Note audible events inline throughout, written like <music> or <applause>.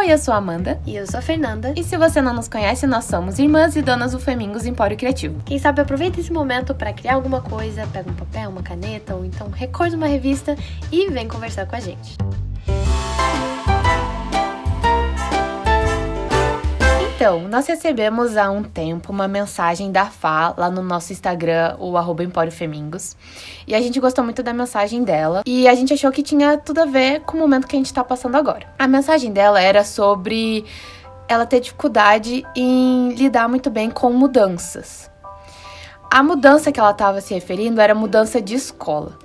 Oi, eu sou a Amanda. E eu sou a Fernanda. E se você não nos conhece, nós somos irmãs e donas do Femingos Empório Criativo. Quem sabe aproveita esse momento para criar alguma coisa, pega um papel, uma caneta ou então recorda uma revista e vem conversar com a gente. Então, nós recebemos há um tempo uma mensagem da Fá lá no nosso Instagram, o arroba Femingos. E a gente gostou muito da mensagem dela. E a gente achou que tinha tudo a ver com o momento que a gente tá passando agora. A mensagem dela era sobre ela ter dificuldade em lidar muito bem com mudanças. A mudança que ela estava se referindo era mudança de escola.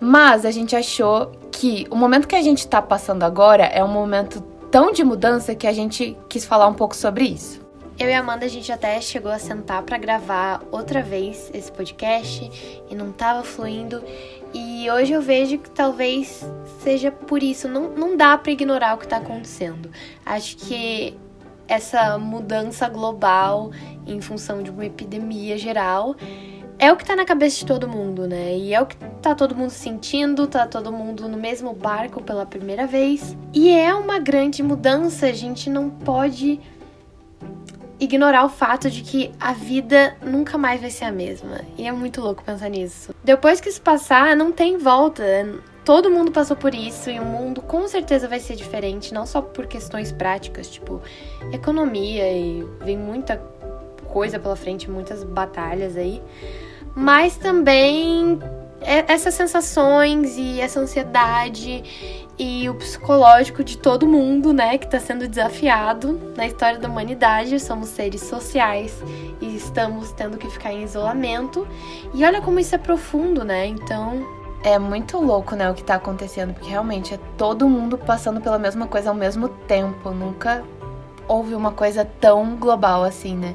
Mas a gente achou que o momento que a gente está passando agora é um momento tão de mudança que a gente quis falar um pouco sobre isso. Eu e a Amanda, a gente até chegou a sentar para gravar outra vez esse podcast e não tava fluindo. E hoje eu vejo que talvez seja por isso. Não, não dá para ignorar o que tá acontecendo. Acho que essa mudança global em função de uma epidemia geral é o que tá na cabeça de todo mundo, né? E é o que tá todo mundo sentindo, tá todo mundo no mesmo barco pela primeira vez. E é uma grande mudança, a gente não pode ignorar o fato de que a vida nunca mais vai ser a mesma. E é muito louco pensar nisso. Depois que isso passar, não tem volta. Todo mundo passou por isso e o mundo com certeza vai ser diferente, não só por questões práticas, tipo economia e vem muita coisa pela frente, muitas batalhas aí, mas também é, essas sensações e essa ansiedade e o psicológico de todo mundo, né, que está sendo desafiado na história da humanidade. Somos seres sociais e estamos tendo que ficar em isolamento. E olha como isso é profundo, né? Então, é muito louco, né, o que tá acontecendo, porque realmente é todo mundo passando pela mesma coisa ao mesmo tempo. Nunca houve uma coisa tão global assim, né?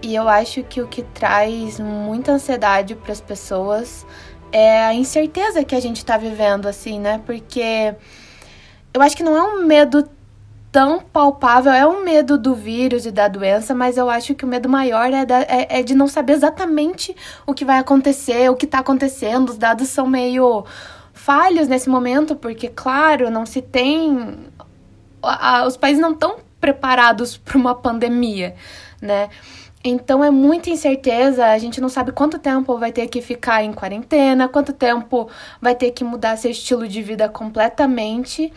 E eu acho que o que traz muita ansiedade para as pessoas é a incerteza que a gente está vivendo, assim, né? Porque eu acho que não é um medo tão palpável, é um medo do vírus e da doença, mas eu acho que o medo maior é, da, é, é de não saber exatamente o que vai acontecer, o que está acontecendo. Os dados são meio falhos nesse momento, porque, claro, não se tem. A, a, os países não estão preparados para uma pandemia, né? Então é muita incerteza, a gente não sabe quanto tempo vai ter que ficar em quarentena, quanto tempo vai ter que mudar seu estilo de vida completamente.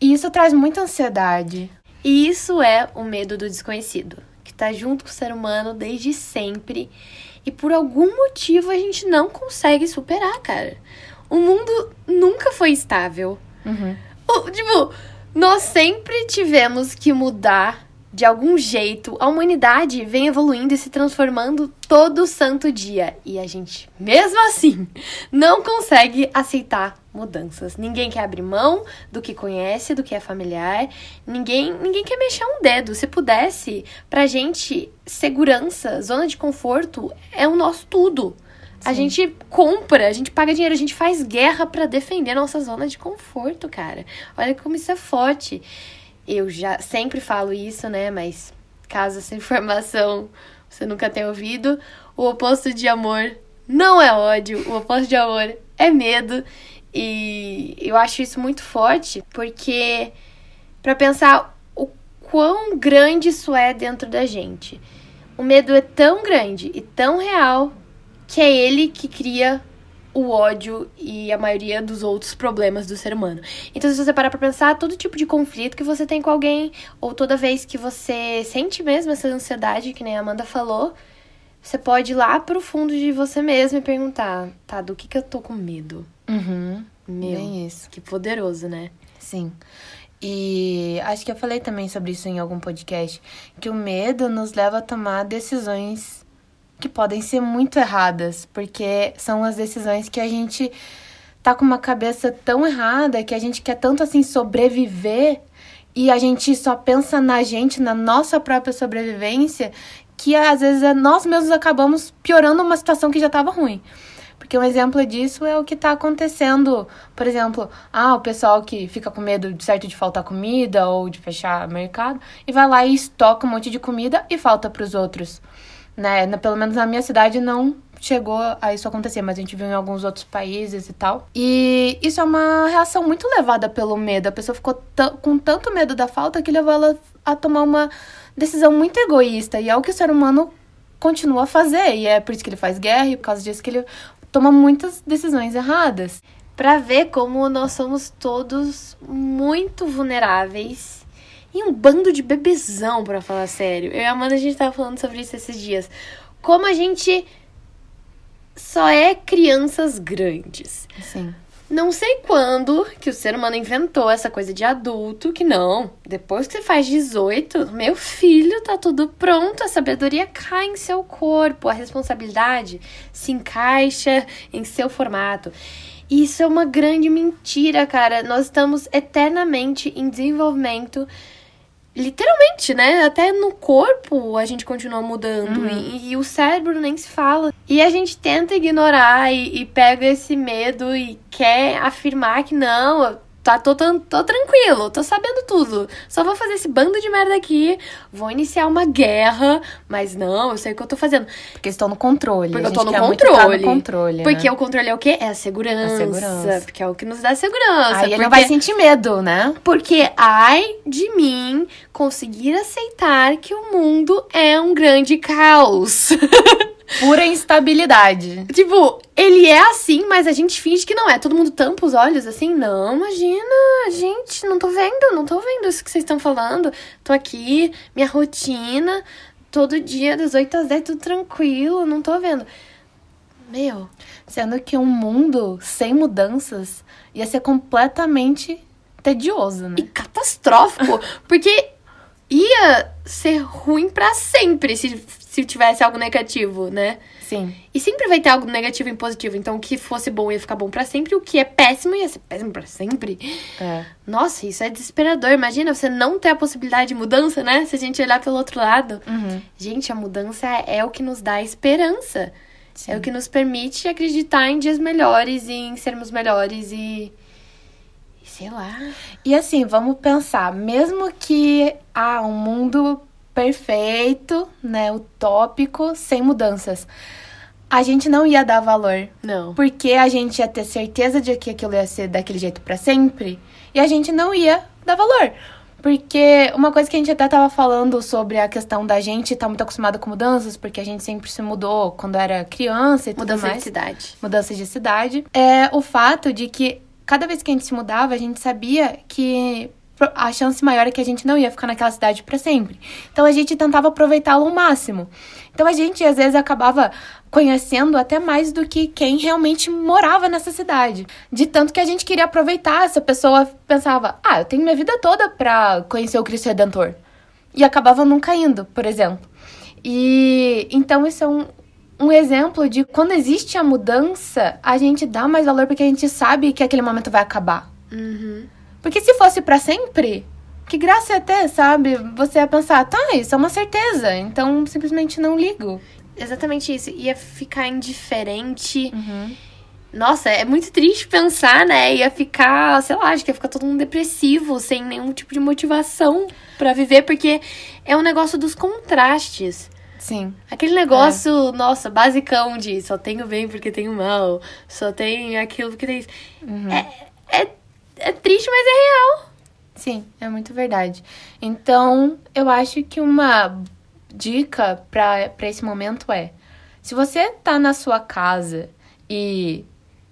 E isso traz muita ansiedade. E isso é o medo do desconhecido, que está junto com o ser humano desde sempre. E por algum motivo a gente não consegue superar, cara. O mundo nunca foi estável. Uhum. O, tipo, nós sempre tivemos que mudar de algum jeito, a humanidade vem evoluindo e se transformando todo santo dia. E a gente, mesmo assim, <laughs> não consegue aceitar mudanças. Ninguém quer abrir mão do que conhece, do que é familiar. Ninguém, ninguém quer mexer um dedo. Se pudesse, pra gente, segurança, zona de conforto é o nosso tudo. Sim. A gente compra, a gente paga dinheiro, a gente faz guerra para defender a nossa zona de conforto, cara. Olha como isso é forte. Eu já sempre falo isso, né? Mas caso essa <laughs> informação você nunca tenha ouvido, o oposto de amor não é ódio, o oposto de amor é medo. E eu acho isso muito forte, porque para pensar o quão grande isso é dentro da gente. O medo é tão grande e tão real que é ele que cria o ódio e a maioria dos outros problemas do ser humano. Então, se você parar pra pensar, todo tipo de conflito que você tem com alguém, ou toda vez que você sente mesmo essa ansiedade, que nem a Amanda falou, você pode ir lá pro fundo de você mesmo e perguntar, tá, do que que eu tô com medo? Uhum. Meu, Bem isso. que poderoso, né? Sim. E acho que eu falei também sobre isso em algum podcast, que o medo nos leva a tomar decisões que podem ser muito erradas, porque são as decisões que a gente tá com uma cabeça tão errada que a gente quer tanto assim sobreviver e a gente só pensa na gente, na nossa própria sobrevivência, que às vezes é nós mesmos acabamos piorando uma situação que já estava ruim. Porque um exemplo disso é o que está acontecendo. Por exemplo, ah, o pessoal que fica com medo de certo de faltar comida ou de fechar mercado e vai lá e estoca um monte de comida e falta para os outros né? Pelo menos na minha cidade não chegou a isso acontecer, mas a gente viu em alguns outros países e tal. E isso é uma reação muito levada pelo medo. A pessoa ficou com tanto medo da falta que levou ela a tomar uma decisão muito egoísta. E é o que o ser humano continua a fazer. E é por isso que ele faz guerra e por causa disso que ele toma muitas decisões erradas. Pra ver como nós somos todos muito vulneráveis e um bando de bebezão, para falar sério. Eu e a Amanda, a gente tava falando sobre isso esses dias. Como a gente só é crianças grandes. Sim. Não sei quando que o ser humano inventou essa coisa de adulto, que não. Depois que você faz 18, meu filho, tá tudo pronto, a sabedoria cai em seu corpo, a responsabilidade se encaixa em seu formato. Isso é uma grande mentira, cara. Nós estamos eternamente em desenvolvimento Literalmente, né? Até no corpo a gente continua mudando. Uhum. E, e, o cérebro nem se fala. E a gente tenta ignorar e, e pega esse medo e quer afirmar que não, tá, tô, tô, tô tranquilo, tô sabendo tudo. Só vou fazer esse bando de merda aqui, vou iniciar uma guerra, mas não, eu sei o que eu tô fazendo. Porque estou no controle. Porque eu tô no controle. no controle. Porque né? o controle é o quê? É a segurança. A segurança. Porque é o que nos dá segurança. Aí ele não vai sentir medo, né? Porque ai de mim conseguir aceitar que o mundo é um grande caos. <laughs> Pura instabilidade. Tipo, ele é assim, mas a gente finge que não é. Todo mundo tampa os olhos assim. Não, imagina, gente, não tô vendo, não tô vendo isso que vocês estão falando. Tô aqui, minha rotina, todo dia, das 8 às 10, tudo tranquilo, não tô vendo. Meu. Sendo que um mundo sem mudanças ia ser completamente tedioso, né? E catastrófico. porque ia ser ruim para sempre se se tivesse algo negativo, né? Sim. E sempre vai ter algo negativo e positivo. Então, o que fosse bom ia ficar bom para sempre, o que é péssimo ia ser péssimo para sempre. É. Nossa, isso é desesperador. Imagina você não ter a possibilidade de mudança, né? Se a gente olhar pelo outro lado. Uhum. Gente, a mudança é o que nos dá esperança. Sim. É o que nos permite acreditar em dias melhores e em sermos melhores e sei lá. E assim, vamos pensar, mesmo que ah, um mundo perfeito, né, utópico, sem mudanças. A gente não ia dar valor. Não. Porque a gente ia ter certeza de que aquilo ia ser daquele jeito para sempre. E a gente não ia dar valor. Porque uma coisa que a gente até tava falando sobre a questão da gente estar tá muito acostumada com mudanças, porque a gente sempre se mudou quando era criança e tudo Mudança mais. de cidade. Mudança de cidade. É o fato de que cada vez que a gente se mudava, a gente sabia que a chance maior é que a gente não ia ficar naquela cidade para sempre. Então a gente tentava aproveitá-lo ao máximo. Então a gente às vezes acabava conhecendo até mais do que quem realmente morava nessa cidade. De tanto que a gente queria aproveitar, essa pessoa pensava: "Ah, eu tenho minha vida toda para conhecer o Cristo Redentor". E acabava nunca indo, por exemplo. E então isso é um, um exemplo de quando existe a mudança, a gente dá mais valor porque a gente sabe que aquele momento vai acabar. Uhum. Porque se fosse para sempre, que graça ia ter, sabe? Você ia pensar, tá, isso é uma certeza, então simplesmente não ligo. Exatamente isso. Ia ficar indiferente. Uhum. Nossa, é muito triste pensar, né? Ia ficar, sei lá, acho que ia ficar todo mundo depressivo, sem nenhum tipo de motivação para viver, porque é um negócio dos contrastes. Sim. Aquele negócio, é. nossa, basicão de só tenho bem porque tenho mal, só tem aquilo porque tem. Uhum. É, é é triste, mas é real. Sim, é muito verdade. Então, eu acho que uma dica para esse momento é: se você tá na sua casa e,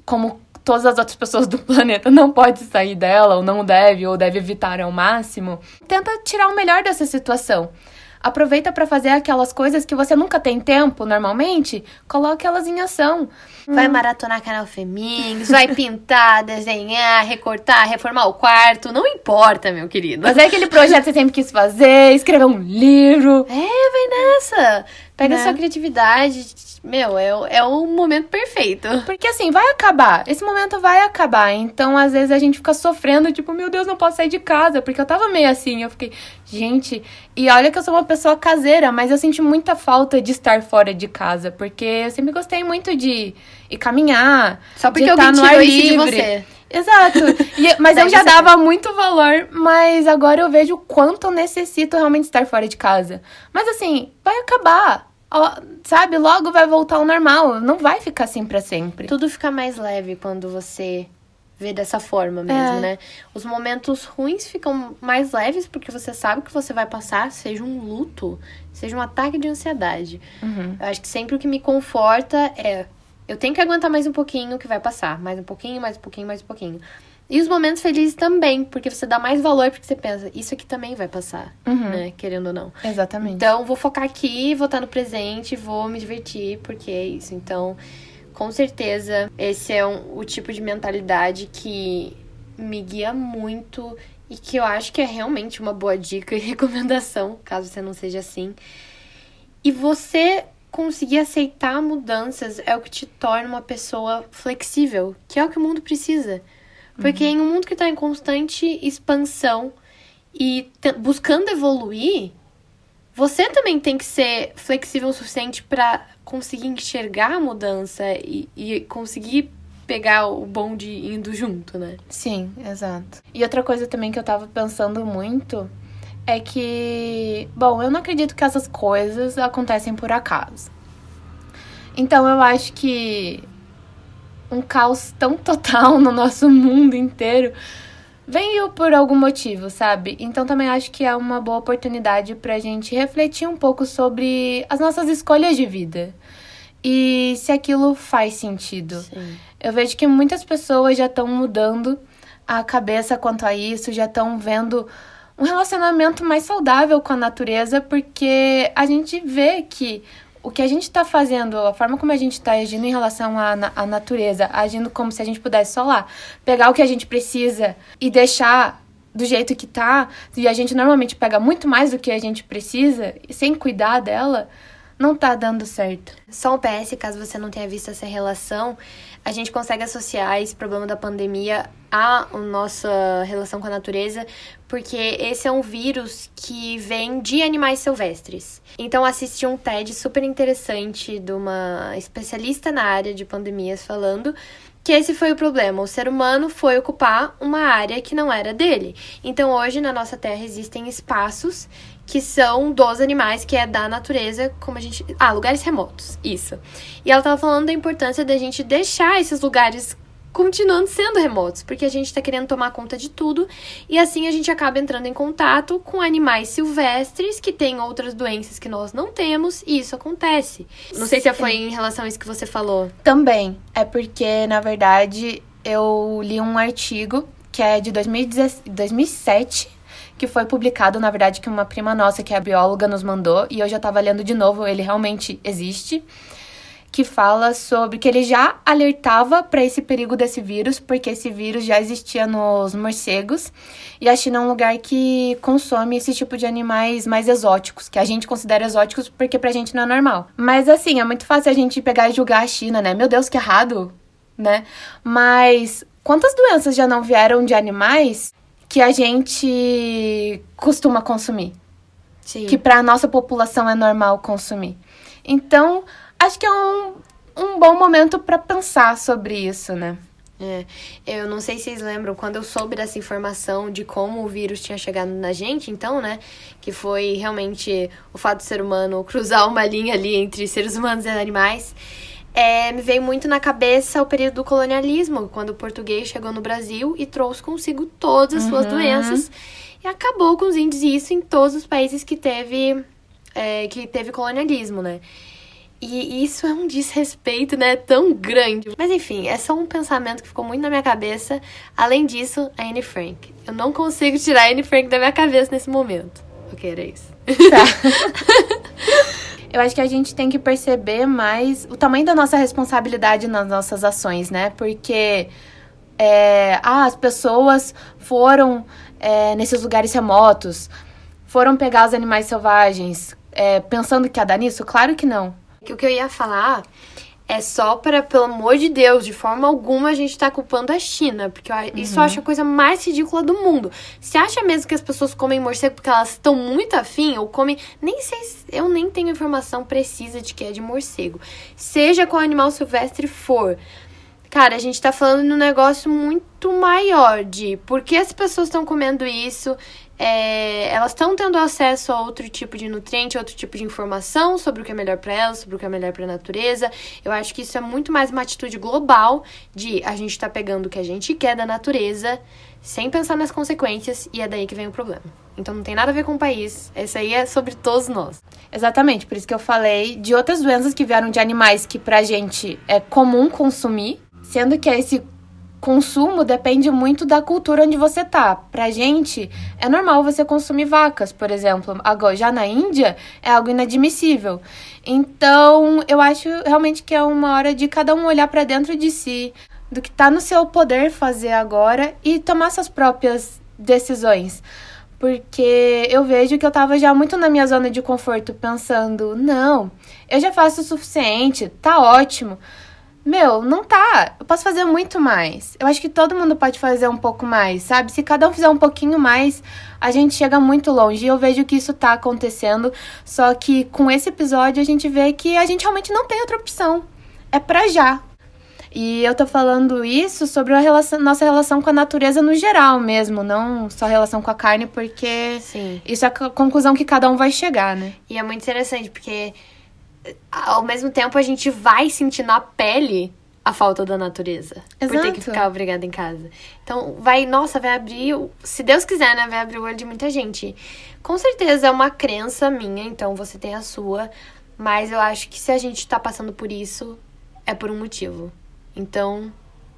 como todas as outras pessoas do <laughs> planeta, não pode sair dela, ou não deve, ou deve evitar ao máximo, tenta tirar o melhor dessa situação aproveita para fazer aquelas coisas que você nunca tem tempo normalmente, coloque elas em ação. Vai hum. maratonar canal Femins, vai pintar, <laughs> desenhar, recortar, reformar o quarto, não importa, meu querido. Fazer aquele projeto que você sempre quis fazer, escrever um livro. É, vai nessa. Pega né? sua criatividade, meu, é, é o momento perfeito. Porque assim, vai acabar. Esse momento vai acabar. Então, às vezes, a gente fica sofrendo, tipo, meu Deus, não posso sair de casa. Porque eu tava meio assim. Eu fiquei, gente. E olha que eu sou uma pessoa caseira, mas eu senti muita falta de estar fora de casa. Porque eu sempre gostei muito de ir caminhar. Só porque de eu estar no ar livre. de você. Exato. E, <laughs> mas eu já dava muito valor, mas agora eu vejo o quanto eu necessito realmente estar fora de casa. Mas assim, vai acabar sabe, logo vai voltar ao normal. Não vai ficar assim pra sempre. Tudo fica mais leve quando você vê dessa forma mesmo, É. né? Os momentos ruins ficam mais leves porque você sabe que você vai passar, seja um luto, seja um ataque de ansiedade. Uhum. Eu acho que sempre o que me conforta é eu tenho que aguentar mais um pouquinho que vai passar, mais um pouquinho, mais um pouquinho, mais um pouquinho. E os momentos felizes também, porque você dá mais valor porque você pensa, isso aqui também vai passar, Uhum. né? Querendo ou não. Exatamente. Então, vou focar aqui, vou estar no presente, vou me divertir, porque é isso. Então, com certeza, esse é um- o tipo de mentalidade que me guia muito e que eu acho que é realmente uma boa dica e <laughs> recomendação, caso você não seja assim. E você conseguir aceitar mudanças é o que te torna uma pessoa flexível, que é o que o mundo precisa. Porque em um mundo que está em constante expansão e buscando evoluir, você também tem que ser flexível o suficiente para conseguir enxergar a mudança e, e conseguir pegar o bonde indo junto, né? Sim, exato. E outra coisa também que eu tava pensando muito é que, bom, eu não acredito que essas coisas acontecem por acaso. Então eu acho que um caos tão total <laughs> no nosso mundo inteiro veio por algum motivo, sabe? Então também acho que é uma boa oportunidade pra gente refletir um pouco sobre as nossas escolhas de vida. E se aquilo faz sentido. Sim. Eu vejo que muitas pessoas já estão mudando a cabeça quanto a isso, já estão vendo um relacionamento mais saudável com a natureza, porque a gente vê que o que a gente está fazendo, a forma como a gente está agindo em relação à, à natureza, agindo como se a gente pudesse só lá pegar o que a gente precisa e deixar do jeito que tá, e a gente normalmente pega muito mais do que a gente precisa, sem cuidar dela, não tá dando certo. Só um PS, caso você não tenha visto essa relação, a gente consegue associar esse problema da pandemia à nossa relação com a natureza, porque esse é um vírus que vem de animais silvestres. Então, assisti um TED super interessante de uma especialista na área de pandemias falando que esse foi o problema. O ser humano foi ocupar uma área que não era dele. Então, hoje na nossa Terra existem espaços que são dos animais, que é da natureza, como a gente. Ah, lugares remotos. Isso. E ela tava falando da importância da gente deixar esses lugares continuando sendo remotos, porque a gente tá querendo tomar conta de tudo e assim a gente acaba entrando em contato com animais silvestres que têm outras doenças que nós não temos e isso acontece. Não sei se foi em relação a isso que você falou. Também. É porque, na verdade, eu li um artigo que é de 2017 2007, que foi publicado, na verdade, que uma prima nossa, que é bióloga, nos mandou, e eu já tava lendo de novo, ele realmente existe. Que fala sobre que ele já alertava para esse perigo desse vírus, porque esse vírus já existia nos morcegos, e a China é um lugar que consome esse tipo de animais mais exóticos, que a gente considera exóticos porque pra gente não é normal. Mas assim, é muito fácil a gente pegar e julgar a China, né? Meu Deus, que errado, né? Mas quantas doenças já não vieram de animais que a gente costuma consumir? Sim. Que pra nossa população é normal consumir. Então, acho que é um, um bom momento pra pensar sobre isso, né? É, eu não sei se vocês lembram, quando eu soube dessa informação de como o vírus tinha chegado na gente, então, né? Que foi realmente o fato do ser humano cruzar uma linha ali entre seres humanos e animais. É, me veio muito na cabeça o período do colonialismo, quando o português chegou no Brasil e trouxe consigo todas as suas Uhum. doenças e acabou com os índios, e isso em todos os países que teve, é, que teve colonialismo, né? E isso é um desrespeito, né? Tão grande. Mas enfim, é só um pensamento que ficou muito na minha cabeça. Além disso, a Anne Frank. Eu não consigo tirar a Anne Frank da minha cabeça nesse momento. Ok, era isso. <laughs> Eu acho que a gente tem que perceber mais o tamanho da nossa responsabilidade nas nossas ações, né? Porque é, ah, as pessoas foram é, nesses lugares remotos, foram pegar os animais selvagens, é, pensando que ia dar nisso? Claro que não. O que eu ia falar é só para, pelo amor de Deus, de forma alguma a gente tá culpando a China, porque isso eu acho a coisa mais ridícula do mundo. Você acha mesmo que as pessoas comem morcego porque elas estão muito afim ou comem, nem sei, se- eu nem tenho informação precisa de que é de morcego. Seja qual animal silvestre for. Cara, a gente tá falando de um negócio muito maior de por que as pessoas estão comendo isso, é, elas estão tendo acesso a outro tipo de nutriente, outro tipo de informação sobre o que é melhor para elas, sobre o que é melhor para a natureza. Eu acho que isso é muito mais uma atitude global de a gente tá pegando o que a gente quer da natureza sem pensar nas consequências e é daí que vem o problema. Então não tem nada a ver com o país, esse aí é sobre todos nós. Exatamente, por isso que eu falei de outras doenças que vieram de animais que pra gente é comum consumir, sendo que esse consumo depende muito da cultura onde você tá. Pra gente, é normal você consumir vacas, por exemplo. Agora, já na Índia, é algo inadmissível. Então, eu acho realmente que é uma hora de cada um olhar para dentro de si, do que tá no seu poder fazer agora e tomar suas próprias decisões. Porque eu vejo que eu tava já muito na minha zona de conforto, pensando, não, eu já faço o suficiente, tá ótimo. Meu, não tá. Eu posso fazer muito mais. Eu acho que todo mundo pode fazer um pouco mais, sabe? Se cada um fizer um pouquinho mais, a gente chega muito longe. E eu vejo que isso tá acontecendo. Só que com esse episódio a gente vê que a gente realmente não tem outra opção. É pra já. E eu tô falando isso sobre a relação, nossa relação com a natureza no geral mesmo, não só relação com a carne, porque Sim. isso é a conclusão que cada um vai chegar, né? E é muito interessante, porque ao mesmo tempo a gente vai sentir na pele a falta da natureza. Exato. Por ter que ficar obrigada em casa. Então, vai, nossa, vai abrir, se Deus quiser, né, vai abrir o olho de muita gente. Com certeza é uma crença minha, então você tem a sua, mas eu acho que se a gente tá passando por isso, é por um motivo. Então,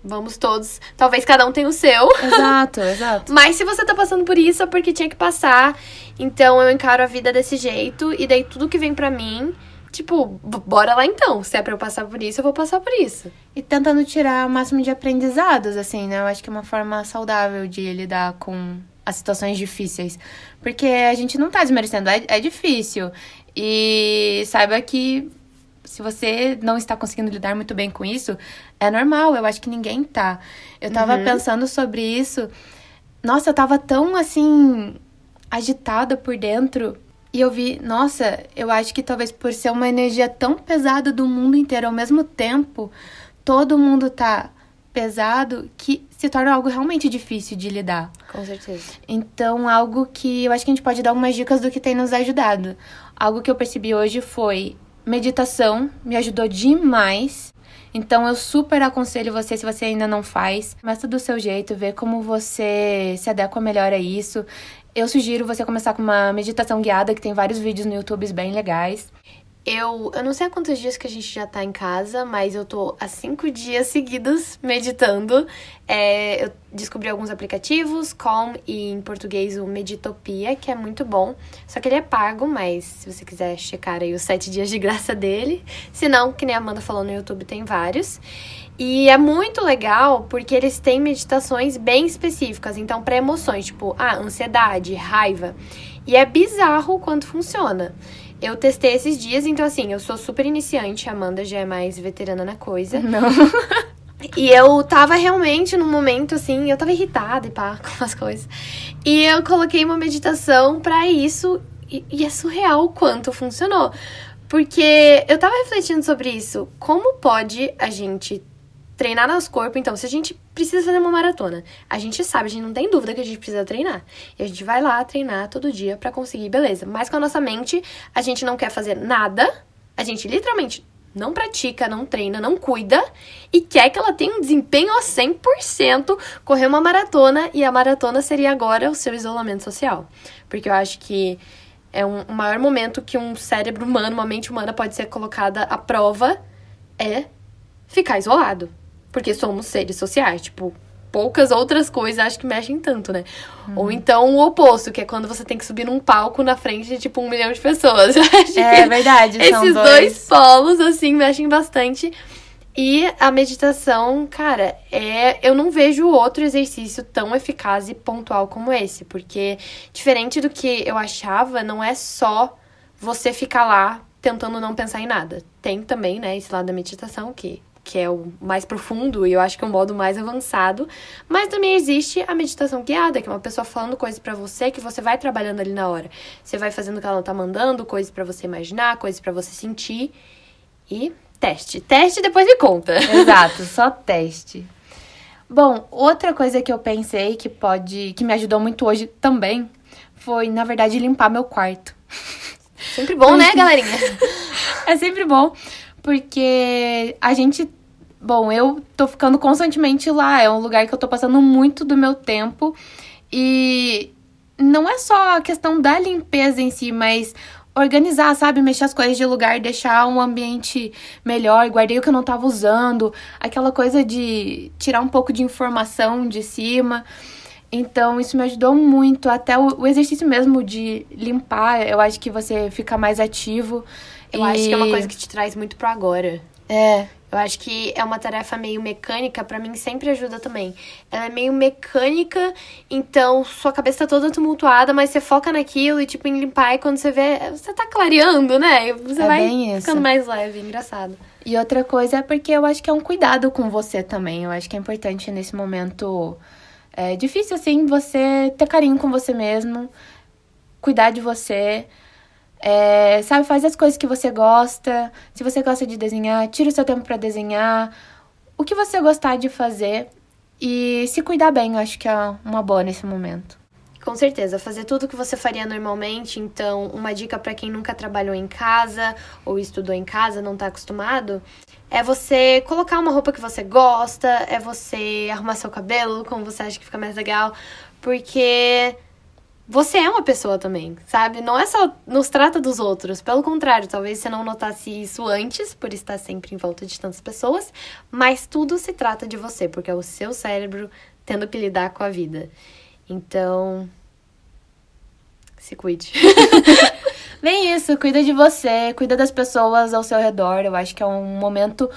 vamos todos. Talvez cada um tenha o seu. Exato, <laughs> exato. Mas se você tá passando por isso, é porque tinha que passar. Então eu encaro a vida desse jeito. E daí tudo que vem pra mim, tipo, bora lá então. Se é pra eu passar por isso, eu vou passar por isso. E tentando tirar o máximo de aprendizados, assim, né? Eu acho que é uma forma saudável de lidar com as situações difíceis. Porque a gente não tá desmerecendo, é, é difícil. E saiba que se você não está conseguindo lidar muito bem com isso, é normal, eu acho que ninguém tá. Eu tava Uhum. pensando sobre isso. Nossa, eu tava tão assim agitada por dentro e eu vi, nossa, eu acho que talvez por ser uma energia tão pesada do mundo inteiro ao mesmo tempo, todo mundo tá pesado que se torna algo realmente difícil de lidar. Com certeza. Então, algo que eu acho que a gente pode dar algumas dicas do que tem nos ajudado. Algo que eu percebi hoje foi meditação, me ajudou demais. Então, eu super aconselho você, se você ainda não faz, começa do seu jeito, vê como você se adequa melhor a isso. Eu sugiro você começar com uma meditação guiada, que tem vários vídeos no YouTube bem legais. Eu, eu não sei há quantos dias que a gente já tá em casa, mas eu tô há cinco dias seguidos meditando. É, eu descobri alguns aplicativos, Calm e em português o Meditopia, que é muito bom. Só que ele é pago, mas se você quiser checar aí os sete dias de graça dele. Se não, que nem a Amanda falou no YouTube, tem vários. E é muito legal porque eles têm meditações bem específicas, então para emoções, tipo, ah, ansiedade, raiva. E é bizarro quanto funciona. Eu testei esses dias, então assim, eu sou super iniciante, a Amanda já é mais veterana na coisa. Não. <laughs> E eu tava realmente num momento assim, eu tava irritada e pá, <laughs> com as coisas. E eu coloquei uma meditação pra isso e, e é surreal o quanto funcionou. Porque eu tava refletindo sobre isso. Como pode a gente treinar nosso corpo? Então, se a gente precisa fazer uma maratona, a gente sabe, a gente não tem dúvida que a gente precisa treinar. E a gente vai lá treinar todo dia pra conseguir, beleza. Mas com a nossa mente, a gente não quer fazer nada. A gente literalmente não pratica, não treina, não cuida e quer que ela tenha um desempenho a 100%, correr uma maratona e a maratona seria agora o seu isolamento social. Porque eu acho que é um, o maior momento que um cérebro humano, uma mente humana pode ser colocada à prova é ficar isolado. Porque somos seres sociais, tipo, poucas outras coisas acho que mexem tanto, né? Ou então o oposto, que é quando você tem que subir num palco na frente de tipo um milhão de pessoas. <laughs> É verdade, esses dois. dois polos, assim, mexem bastante. E a meditação, cara, é. Eu não vejo outro exercício tão eficaz e pontual como esse. Porque, diferente do que eu achava, não é só você ficar lá tentando não pensar em nada. Tem também, né, esse lado da meditação que. Que é o mais profundo e eu acho que é o modo mais avançado. Mas também existe a meditação guiada, que é uma pessoa falando coisas pra você que você vai trabalhando ali na hora. Você vai fazendo o que ela tá mandando, coisas pra você imaginar, coisas pra você sentir. E teste. Teste e depois me conta. <laughs> Exato, só teste. Bom, outra coisa que eu pensei que pode, que me ajudou muito hoje também, foi, na verdade, limpar meu quarto. Sempre bom, né, galerinha? <laughs> é sempre bom, porque a gente. Bom, eu tô ficando constantemente lá, é um lugar que eu tô passando muito do meu tempo. E não é só a questão da limpeza em si, mas organizar, sabe? Mexer as coisas de lugar, deixar um ambiente melhor. Guardei o que eu não tava usando, aquela coisa de tirar um pouco de informação de cima. Então, isso me ajudou muito. Até o, o exercício mesmo de limpar, eu acho que você fica mais ativo. Eu e... acho que é uma coisa que te traz muito pro agora. É. Eu acho que é uma tarefa meio mecânica, para mim sempre ajuda também. Ela é meio mecânica, então sua cabeça tá toda tumultuada, mas você foca naquilo e, tipo, em limpar, e quando você vê, você tá clareando, né? Você é vai ficando mais leve, engraçado. E outra coisa é porque eu acho que é um cuidado com você também. Eu acho que é importante nesse momento é difícil, assim, você ter carinho com você mesmo, cuidar de você. É, sabe, faz as coisas que você gosta. Se você gosta de desenhar, tira o seu tempo para desenhar. O que você gostar de fazer e se cuidar bem, eu acho que é uma boa nesse momento. Com certeza, fazer tudo que você faria normalmente. Então, uma dica para quem nunca trabalhou em casa ou estudou em casa, não tá acostumado, é você colocar uma roupa que você gosta, é você arrumar seu cabelo como você acha que fica mais legal, porque você é uma pessoa também, sabe? Não é só nos trata dos outros, pelo contrário, talvez você não notasse isso antes, por estar sempre em volta de tantas pessoas, mas tudo se trata de você, porque é o seu cérebro tendo que lidar com a vida. Então, se cuide. <laughs> Bem isso, cuida de você, cuida das pessoas ao seu redor. Eu acho que é um momento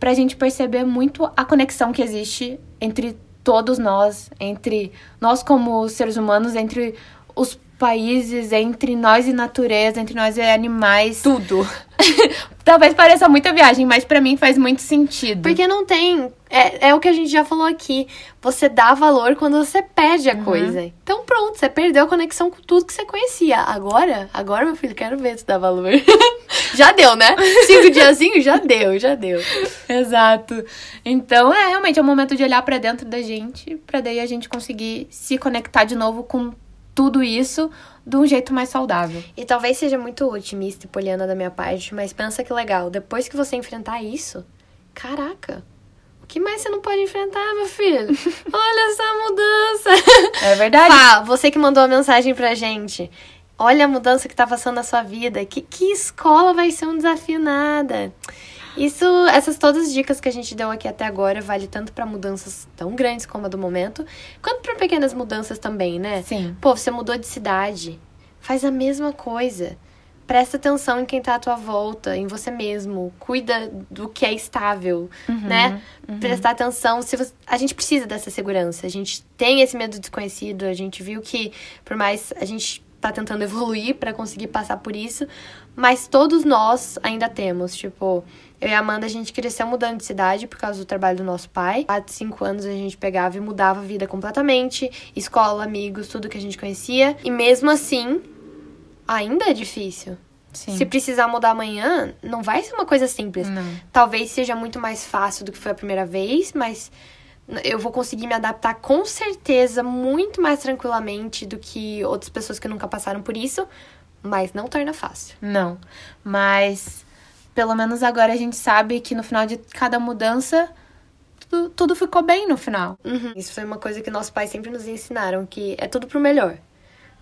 pra gente perceber muito a conexão que existe entre todos nós, entre nós como seres humanos, entre os países, entre nós e natureza, entre nós e animais. Tudo. <laughs> Talvez pareça muita viagem, mas para mim faz muito sentido. Porque não tem. É, é o que a gente já falou aqui. Você dá valor quando você perde a uhum. coisa. Então pronto, você perdeu a conexão com tudo que você conhecia. Agora, agora, meu filho, quero ver se dá valor. <laughs> já deu, né? Cinco <laughs> diazinhos, já deu, já deu. Exato. Então, é realmente é o momento de olhar para dentro da gente, para daí a gente conseguir se conectar de novo com tudo isso de um jeito mais saudável. E talvez seja muito otimista e poliana da minha parte, mas pensa que legal, depois que você enfrentar isso, caraca, o que mais você não pode enfrentar, meu filho? <laughs> Olha essa mudança! É verdade. Fá, você que mandou a mensagem pra gente. Olha a mudança que tá passando na sua vida. Que, que escola vai ser um desafio nada? Isso, essas todas as dicas que a gente deu aqui até agora vale tanto para mudanças tão grandes como a do momento, quanto para pequenas mudanças também, né? Sim. Pô, você mudou de cidade, faz a mesma coisa. Presta atenção em quem tá à tua volta, em você mesmo. Cuida do que é estável, uhum, né? Uhum. Prestar atenção. Se você... A gente precisa dessa segurança. A gente tem esse medo desconhecido. A gente viu que, por mais a gente tá tentando evoluir para conseguir passar por isso, mas todos nós ainda temos, tipo, eu e a Amanda, a gente cresceu mudando de cidade por causa do trabalho do nosso pai. Há cinco anos a gente pegava e mudava a vida completamente. Escola, amigos, tudo que a gente conhecia. E mesmo assim, ainda é difícil. Sim. Se precisar mudar amanhã, não vai ser uma coisa simples. Não. Talvez seja muito mais fácil do que foi a primeira vez, mas eu vou conseguir me adaptar com certeza muito mais tranquilamente do que outras pessoas que nunca passaram por isso, mas não torna fácil. Não. Mas pelo menos agora a gente sabe que no final de cada mudança tudo, tudo ficou bem no final. Uhum. Isso foi uma coisa que nossos pais sempre nos ensinaram, que é tudo pro melhor.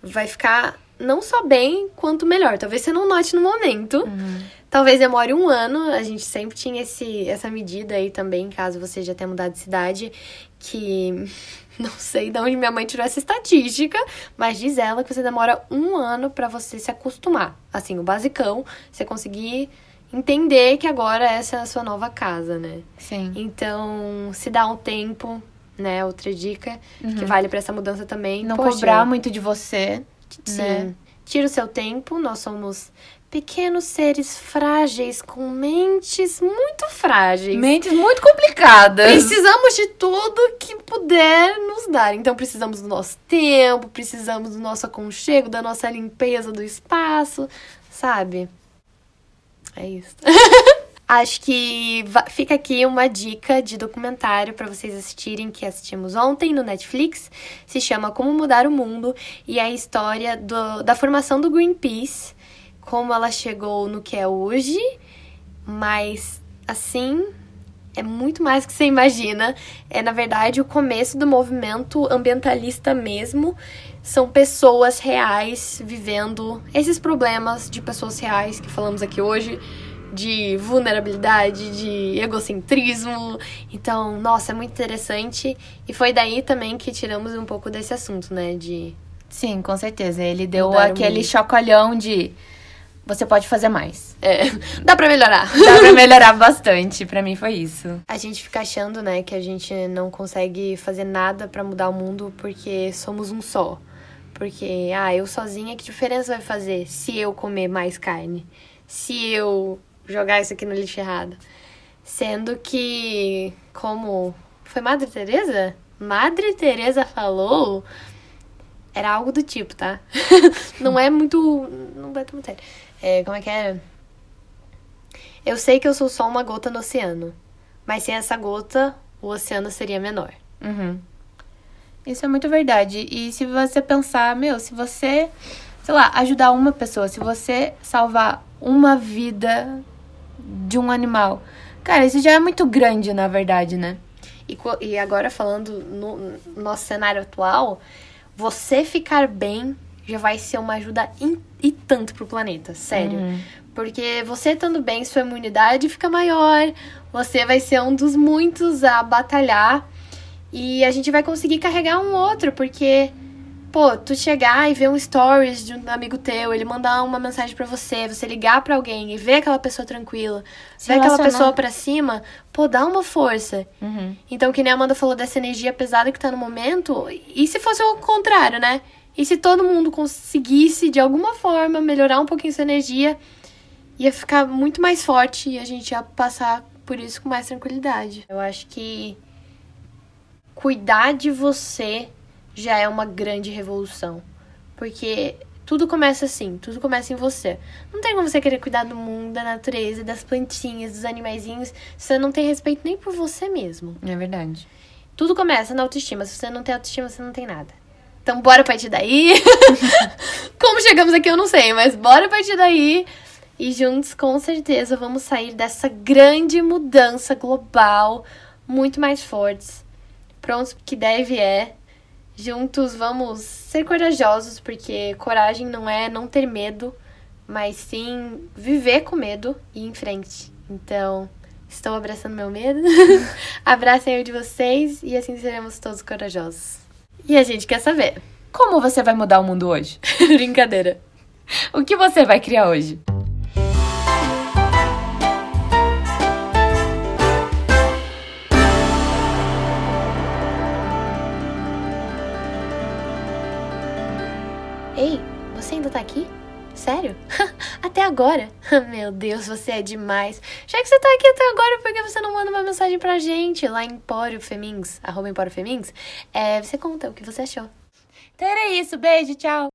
Vai ficar não só bem quanto melhor. Talvez você não note no momento. Uhum. Talvez demore um ano. A gente sempre tinha esse, essa medida aí também, caso você já tenha mudado de cidade, que <laughs> não sei de onde minha mãe tirou essa estatística, mas diz ela que você demora um ano para você se acostumar. Assim, o basicão, você conseguir entender que agora essa é a sua nova casa, né? Sim. Então, se dá um tempo, né? Outra dica uhum. que vale para essa mudança também. Não Poxa, cobrar muito de você. Sim. Né? Tira o seu tempo, nós somos pequenos seres frágeis com mentes muito frágeis. Mentes muito complicadas. Precisamos de tudo que puder nos dar. Então precisamos do nosso tempo, precisamos do nosso aconchego, da nossa limpeza do espaço, sabe? É isso. <laughs> Acho que fica aqui uma dica de documentário para vocês assistirem que assistimos ontem no Netflix. Se chama Como Mudar o Mundo e é a história do, da formação do Greenpeace, como ela chegou no que é hoje, mas assim é muito mais que você imagina. É, na verdade, o começo do movimento ambientalista mesmo. São pessoas reais vivendo esses problemas de pessoas reais que falamos aqui hoje de vulnerabilidade, de egocentrismo. Então, nossa, é muito interessante. E foi daí também que tiramos um pouco desse assunto, né? De. Sim, com certeza. Ele deu aquele chocolhão de. Você pode fazer mais. É, dá pra melhorar. <laughs> Dá pra melhorar bastante. Pra mim foi isso. A gente fica achando, né, que a gente não consegue fazer nada para mudar o mundo porque somos um só. Porque, ah, eu sozinha, que diferença vai fazer se eu comer mais carne? Se eu jogar isso aqui no lixo errado. Sendo que, como foi Madre Teresa? Madre Teresa falou, era algo do tipo, tá? <laughs> não é muito, não vai muito sério. É, como é que era? Eu sei que eu sou só uma gota no oceano, mas sem essa gota, o oceano seria menor. Uhum. Isso é muito verdade. E se você pensar, meu, se você, sei lá, ajudar uma pessoa, se você salvar uma vida de um animal. Cara, isso já é muito grande, na verdade, né? E, e agora falando no, nosso cenário atual, você ficar bem já vai ser uma ajuda in, e tanto pro planeta, sério. Uhum. Porque você estando bem, sua imunidade fica maior, você vai ser um dos muitos a batalhar e a gente vai conseguir carregar um outro, porque pô, tu chegar e ver um stories de um amigo teu, ele mandar uma mensagem para você, você ligar para alguém e ver aquela pessoa tranquila, Se ver aquela pessoa para cima, pô, dá uma força. Uhum. Então, que nem a Amanda falou dessa energia pesada que tá no momento, e se fosse o contrário, né? E se todo mundo conseguisse, de alguma forma, melhorar um pouquinho sua energia, ia ficar muito mais forte e a gente ia passar por isso com mais tranquilidade. Eu acho que cuidar de você já é uma grande revolução. Porque tudo começa assim, tudo começa em você. Não tem como você querer cuidar do mundo, da natureza, das plantinhas, dos animaizinhos, se você não tem respeito nem por você mesmo. É verdade. Tudo começa na autoestima. Se você não tem autoestima, você não tem nada. Então, bora partir daí. <laughs> como chegamos aqui, eu não sei, mas bora partir daí. E juntos, com certeza, vamos sair dessa grande mudança global, muito mais fortes. Prontos que deve é Juntos vamos ser corajosos, porque coragem não é não ter medo, mas sim viver com medo e ir em frente. Então, estou abraçando meu medo. <laughs> Abracem o de vocês e assim seremos todos corajosos. E a gente quer saber: como você vai mudar o mundo hoje? <laughs> Brincadeira. O que você vai criar hoje? Ainda tá aqui? Sério? <laughs> até agora? <laughs> Meu Deus, você é demais. Já que você tá aqui até agora, por que você não manda uma mensagem pra gente lá em Empório Femins, arroba Empório? É, você conta o que você achou. Então era isso, beijo, tchau.